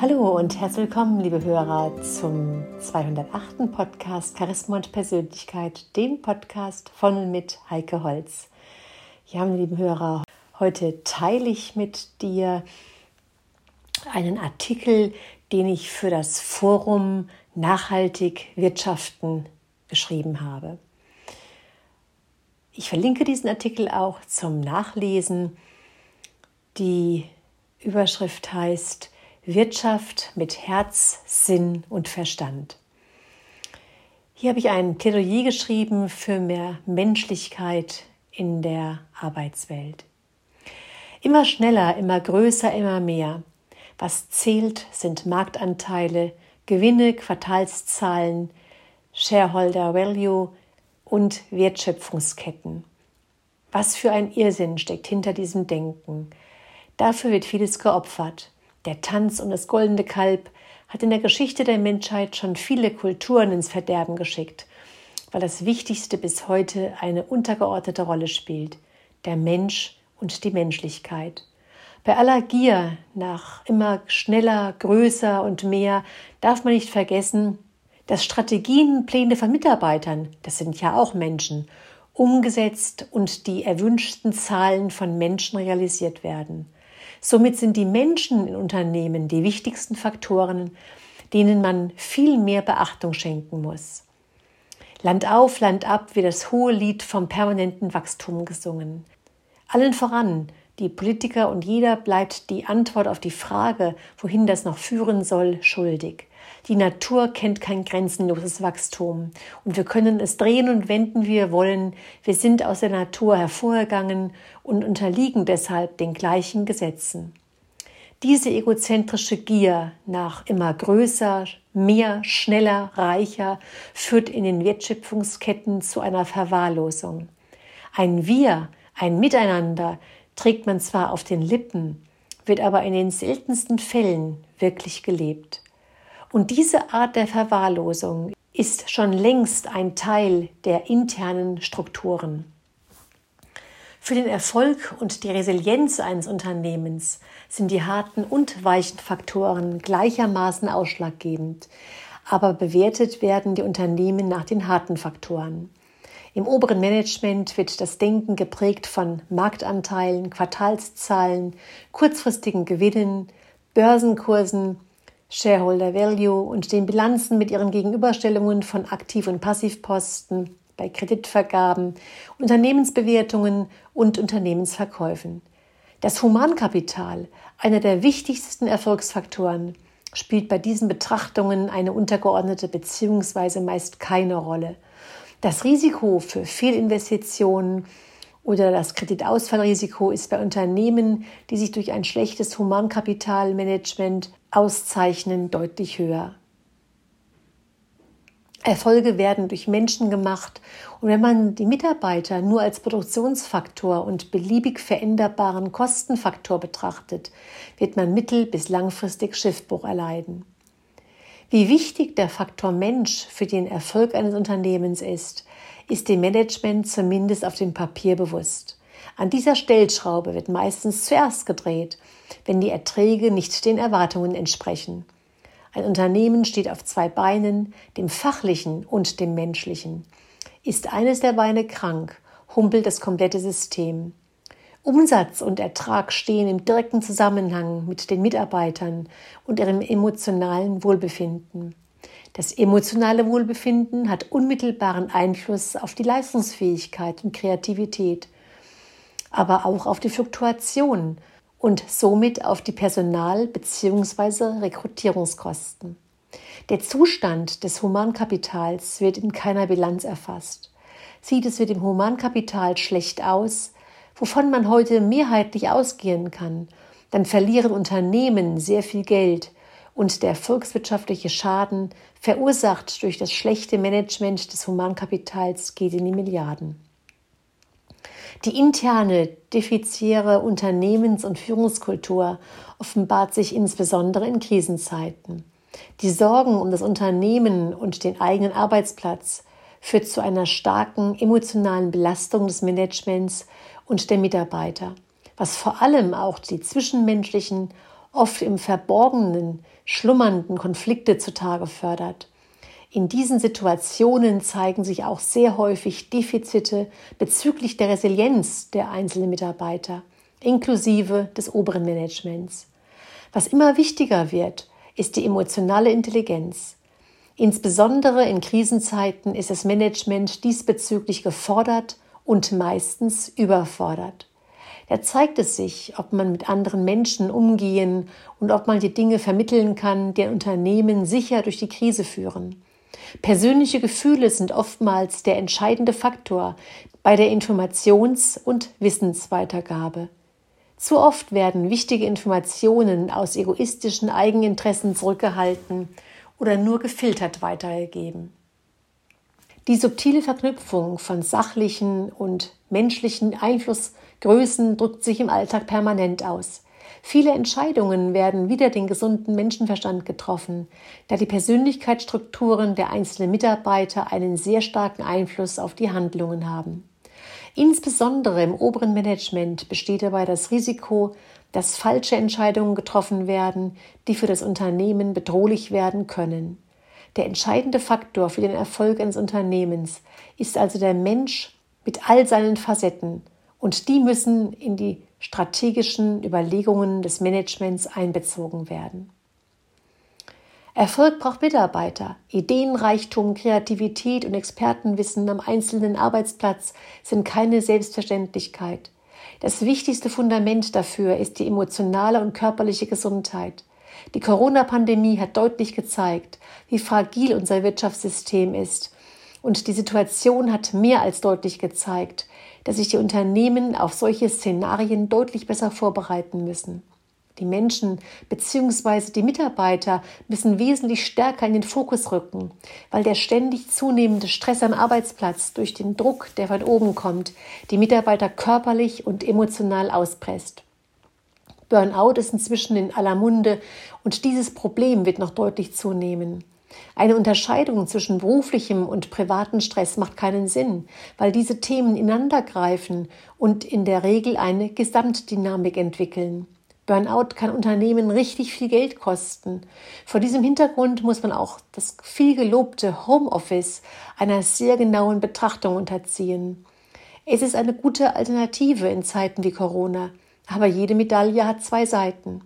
Hallo und herzlich willkommen, liebe Hörer, zum 208. Podcast Charisma und Persönlichkeit, dem Podcast von und mit Heike Holz. Ja, meine lieben Hörer, heute teile ich mit dir einen Artikel, den ich für das Forum Nachhaltig Wirtschaften geschrieben habe. Ich verlinke diesen Artikel auch zum Nachlesen. Die Überschrift heißt Wirtschaft mit Herz, Sinn und Verstand. Hier habe ich ein Plädoyer geschrieben für mehr Menschlichkeit in der Arbeitswelt. Immer schneller, immer größer, immer mehr. Was zählt, sind Marktanteile, Gewinne, Quartalszahlen, Shareholder Value und Wertschöpfungsketten. Was für ein Irrsinn steckt hinter diesem Denken. Dafür wird vieles geopfert. Der Tanz um das goldene Kalb hat in der Geschichte der Menschheit schon viele Kulturen ins Verderben geschickt, weil das Wichtigste bis heute eine untergeordnete Rolle spielt, der Mensch und die Menschlichkeit. Bei aller Gier nach immer schneller, größer und mehr darf man nicht vergessen, dass Strategien, Pläne von Mitarbeitern, das sind ja auch Menschen, umgesetzt und die erwünschten Zahlen von Menschen realisiert werden. Somit sind die Menschen in Unternehmen die wichtigsten Faktoren, denen man viel mehr Beachtung schenken muss. Land auf, Land ab wird das hohe Lied vom permanenten Wachstum gesungen. Allen voran, die Politiker und jeder bleibt die Antwort auf die Frage, wohin das noch führen soll, schuldig. Die Natur kennt kein grenzenloses Wachstum und wir können es drehen und wenden, wie wir wollen. Wir sind aus der Natur hervorgegangen und unterliegen deshalb den gleichen Gesetzen. Diese egozentrische Gier nach immer größer, mehr, schneller, reicher führt in den Wertschöpfungsketten zu einer Verwahrlosung. Ein Wir, ein Miteinander trägt man zwar auf den Lippen, wird aber in den seltensten Fällen wirklich gelebt. Und diese Art der Verwahrlosung ist schon längst ein Teil der internen Strukturen. Für den Erfolg und die Resilienz eines Unternehmens sind die harten und weichen Faktoren gleichermaßen ausschlaggebend, aber bewertet werden die Unternehmen nach den harten Faktoren. Im oberen Management wird das Denken geprägt von Marktanteilen, Quartalszahlen, kurzfristigen Gewinnen, Börsenkursen, Shareholder Value und den Bilanzen mit ihren Gegenüberstellungen von Aktiv- und Passivposten bei Kreditvergaben, Unternehmensbewertungen und Unternehmensverkäufen. Das Humankapital, einer der wichtigsten Erfolgsfaktoren, spielt bei diesen Betrachtungen eine untergeordnete bzw. meist keine Rolle. Das Risiko für Fehlinvestitionen oder das Kreditausfallrisiko ist bei Unternehmen, die sich durch ein schlechtes Humankapitalmanagement auszeichnen, deutlich höher. Erfolge werden durch Menschen gemacht und wenn man die Mitarbeiter nur als Produktionsfaktor und beliebig veränderbaren Kostenfaktor betrachtet, wird man mittel- bis langfristig Schiffbruch erleiden. Wie wichtig der Faktor Mensch für den Erfolg eines Unternehmens ist, ist dem Management zumindest auf dem Papier bewusst. An dieser Stellschraube wird meistens zuerst gedreht, wenn die Erträge nicht den Erwartungen entsprechen. Ein Unternehmen steht auf zwei Beinen, dem fachlichen und dem menschlichen. Ist eines der Beine krank, humpelt das komplette System. Umsatz und Ertrag stehen im direkten Zusammenhang mit den Mitarbeitern und ihrem emotionalen Wohlbefinden. Das emotionale Wohlbefinden hat unmittelbaren Einfluss auf die Leistungsfähigkeit und Kreativität, aber auch auf die Fluktuation und somit auf die Personal- bzw. Rekrutierungskosten. Der Zustand des Humankapitals wird in keiner Bilanz erfasst. Sieht es mit dem Humankapital schlecht aus, wovon man heute mehrheitlich ausgehen kann, dann verlieren Unternehmen sehr viel Geld, und der volkswirtschaftliche Schaden, verursacht durch das schlechte Management des Humankapitals, geht in die Milliarden. Die interne, defizitäre Unternehmens- und Führungskultur offenbart sich insbesondere in Krisenzeiten. Die Sorgen um das Unternehmen und den eigenen Arbeitsplatz führt zu einer starken emotionalen Belastung des Managements und der Mitarbeiter, was vor allem auch die zwischenmenschlichen oft im Verborgenen schlummernden Konflikte zutage fördert. In diesen Situationen zeigen sich auch sehr häufig Defizite bezüglich der Resilienz der einzelnen Mitarbeiter, inklusive des oberen Managements. Was immer wichtiger wird, ist die emotionale Intelligenz. Insbesondere in Krisenzeiten ist das Management diesbezüglich gefordert und meistens überfordert. Da zeigt es sich, ob man mit anderen Menschen umgehen und ob man die Dinge vermitteln kann, die Unternehmen sicher durch die Krise führen. Persönliche Gefühle sind oftmals der entscheidende Faktor bei der Informations- und Wissensweitergabe. Zu oft werden wichtige Informationen aus egoistischen Eigeninteressen zurückgehalten oder nur gefiltert weitergegeben. Die subtile Verknüpfung von sachlichen und menschlichen Einflussgrößen drückt sich im Alltag permanent aus. Viele Entscheidungen werden wider den gesunden Menschenverstand getroffen, da die Persönlichkeitsstrukturen der einzelnen Mitarbeiter einen sehr starken Einfluss auf die Handlungen haben. Insbesondere im oberen Management besteht dabei das Risiko, dass falsche Entscheidungen getroffen werden, die für das Unternehmen bedrohlich werden können. Der entscheidende Faktor für den Erfolg eines Unternehmens ist also der Mensch mit all seinen Facetten, und die müssen in die strategischen Überlegungen des Managements einbezogen werden. Erfolg braucht Mitarbeiter. Ideenreichtum, Kreativität und Expertenwissen am einzelnen Arbeitsplatz sind keine Selbstverständlichkeit. Das wichtigste Fundament dafür ist die emotionale und körperliche Gesundheit. Die Corona-Pandemie hat deutlich gezeigt, wie fragil unser Wirtschaftssystem ist. Und die Situation hat mehr als deutlich gezeigt, dass sich die Unternehmen auf solche Szenarien deutlich besser vorbereiten müssen. Die Menschen bzw. die Mitarbeiter müssen wesentlich stärker in den Fokus rücken, weil der ständig zunehmende Stress am Arbeitsplatz durch den Druck, der von oben kommt, die Mitarbeiter körperlich und emotional auspresst. Burnout ist inzwischen in aller Munde und dieses Problem wird noch deutlich zunehmen. Eine Unterscheidung zwischen beruflichem und privatem Stress macht keinen Sinn, weil diese Themen ineinandergreifen und in der Regel eine Gesamtdynamik entwickeln. Burnout kann Unternehmen richtig viel Geld kosten. Vor diesem Hintergrund muss man auch das viel gelobte Homeoffice einer sehr genauen Betrachtung unterziehen. Es ist eine gute Alternative in Zeiten wie Corona, aber jede Medaille hat zwei Seiten.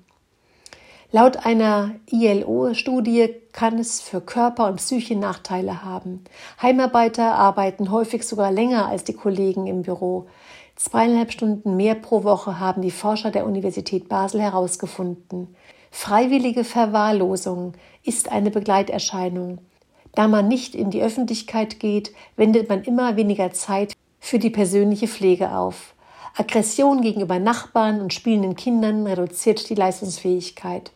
Laut einer ILO-Studie kann es für Körper und Psyche Nachteile haben. Heimarbeiter arbeiten häufig sogar länger als die Kollegen im Büro. Zweieinhalb Stunden mehr pro Woche haben die Forscher der Universität Basel herausgefunden. Freiwillige Verwahrlosung ist eine Begleiterscheinung. Da man nicht in die Öffentlichkeit geht, wendet man immer weniger Zeit für die persönliche Pflege auf. Aggression gegenüber Nachbarn und spielenden Kindern reduziert die Leistungsfähigkeit.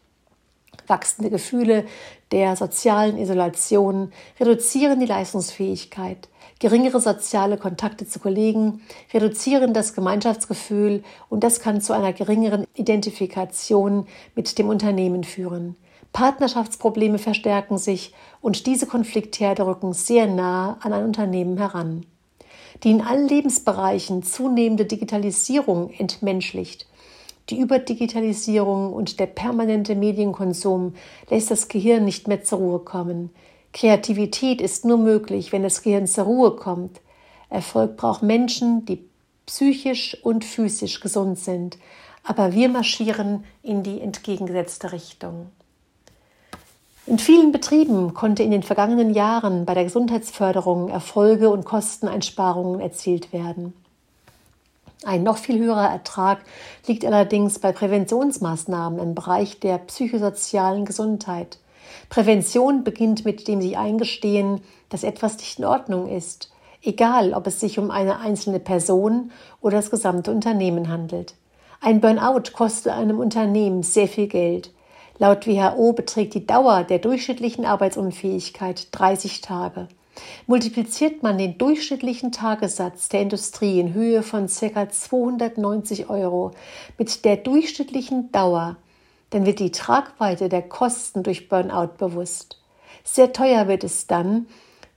Wachsende Gefühle der sozialen Isolation reduzieren die Leistungsfähigkeit. Geringere soziale Kontakte zu Kollegen reduzieren das Gemeinschaftsgefühl und das kann zu einer geringeren Identifikation mit dem Unternehmen führen. Partnerschaftsprobleme verstärken sich und diese Konfliktherde rücken sehr nah an ein Unternehmen heran. Die in allen Lebensbereichen zunehmende Digitalisierung entmenschlicht die Überdigitalisierung und der permanente Medienkonsum lässt das Gehirn nicht mehr zur Ruhe kommen. Kreativität ist nur möglich, wenn das Gehirn zur Ruhe kommt. Erfolg braucht Menschen, die psychisch und physisch gesund sind. Aber wir marschieren in die entgegengesetzte Richtung. In vielen Betrieben konnte in den vergangenen Jahren bei der Gesundheitsförderung Erfolge und Kosteneinsparungen erzielt werden. Ein noch viel höherer Ertrag liegt allerdings bei Präventionsmaßnahmen im Bereich der psychosozialen Gesundheit. Prävention beginnt mit dem sich eingestehen, dass etwas nicht in Ordnung ist, egal ob es sich um eine einzelne Person oder das gesamte Unternehmen handelt. Ein Burnout kostet einem Unternehmen sehr viel Geld. Laut WHO beträgt die Dauer der durchschnittlichen Arbeitsunfähigkeit 30 Tage. Multipliziert man den durchschnittlichen Tagessatz der Industrie in Höhe von ca. 290 Euro mit der durchschnittlichen Dauer, dann wird die Tragweite der Kosten durch Burnout bewusst. Sehr teuer wird es dann,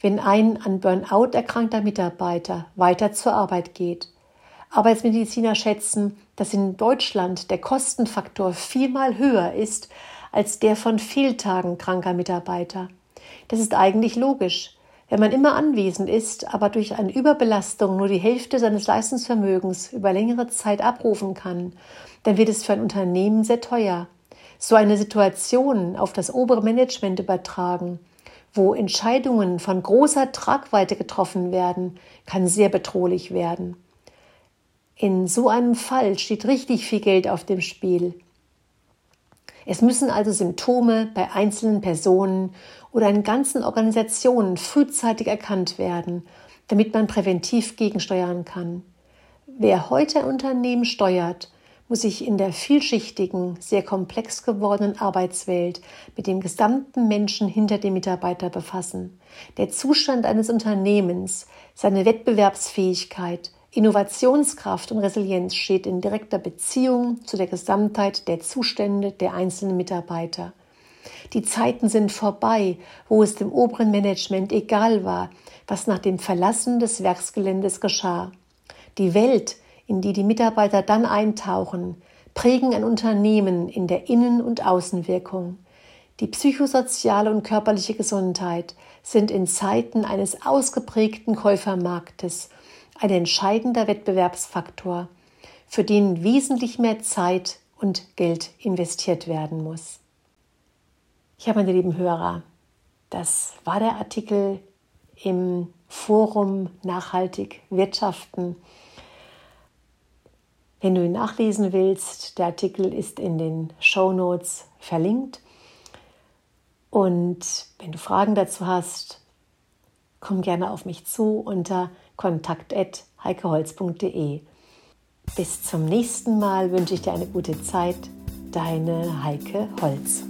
wenn ein an Burnout erkrankter Mitarbeiter weiter zur Arbeit geht. Arbeitsmediziner schätzen, dass in Deutschland der Kostenfaktor viermal höher ist als der von Fehltagen kranker Mitarbeiter. Das ist eigentlich logisch. Wenn man immer anwesend ist, aber durch eine Überbelastung nur die Hälfte seines Leistungsvermögens über längere Zeit abrufen kann, dann wird es für ein Unternehmen sehr teuer. So eine Situation auf das obere Management übertragen, wo Entscheidungen von großer Tragweite getroffen werden, kann sehr bedrohlich werden. In so einem Fall steht richtig viel Geld auf dem Spiel. Es müssen also Symptome bei einzelnen Personen oder in ganzen Organisationen frühzeitig erkannt werden, damit man präventiv gegensteuern kann. Wer heute ein Unternehmen steuert, muss sich in der vielschichtigen, sehr komplex gewordenen Arbeitswelt mit dem gesamten Menschen hinter dem Mitarbeiter befassen. Der Zustand eines Unternehmens, seine Wettbewerbsfähigkeit, Innovationskraft und Resilienz steht in direkter Beziehung zu der Gesamtheit der Zustände der einzelnen Mitarbeiter. Die Zeiten sind vorbei, wo es dem oberen Management egal war, was nach dem Verlassen des Werksgeländes geschah. Die Welt, in die die Mitarbeiter dann eintauchen, prägen ein Unternehmen in der Innen- und Außenwirkung. Die psychosoziale und körperliche Gesundheit sind in Zeiten eines ausgeprägten Käufermarktes ein entscheidender Wettbewerbsfaktor, für den wesentlich mehr Zeit und Geld investiert werden muss. Ja, meine lieben Hörer, das war der Artikel im Forum Nachhaltig Wirtschaften. Wenn du ihn nachlesen willst, der Artikel ist in den Show Notes verlinkt. Und wenn du Fragen dazu hast, komm gerne auf mich zu unter kontakt.heikeholz.de. Bis zum nächsten Mal wünsche ich dir eine gute Zeit. Deine Heike Holz.